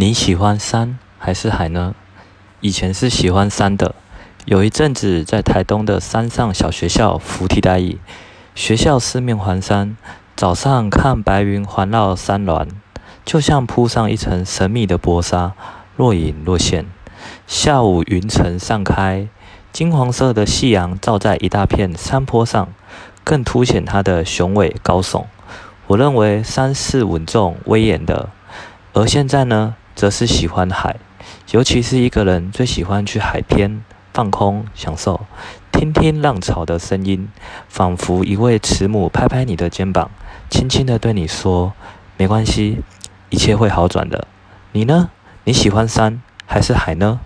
你喜欢山还是海呢？以前是喜欢山的，有一阵子在台东的山上小学校扶梯待椅，学校四面环山，早上看白云环绕山峦，就像铺上一层神秘的薄纱，若隐若现。下午云层散开，金黄色的夕阳照在一大片山坡上，更凸显它的雄伟高耸。我认为山是稳重威严的，而现在呢？则是喜欢海，尤其是一个人最喜欢去海边放空享受，听听浪潮的声音，仿佛一位慈母拍拍你的肩膀，轻轻地对你说：“没关系，一切会好转的。”你呢？你喜欢山还是海呢？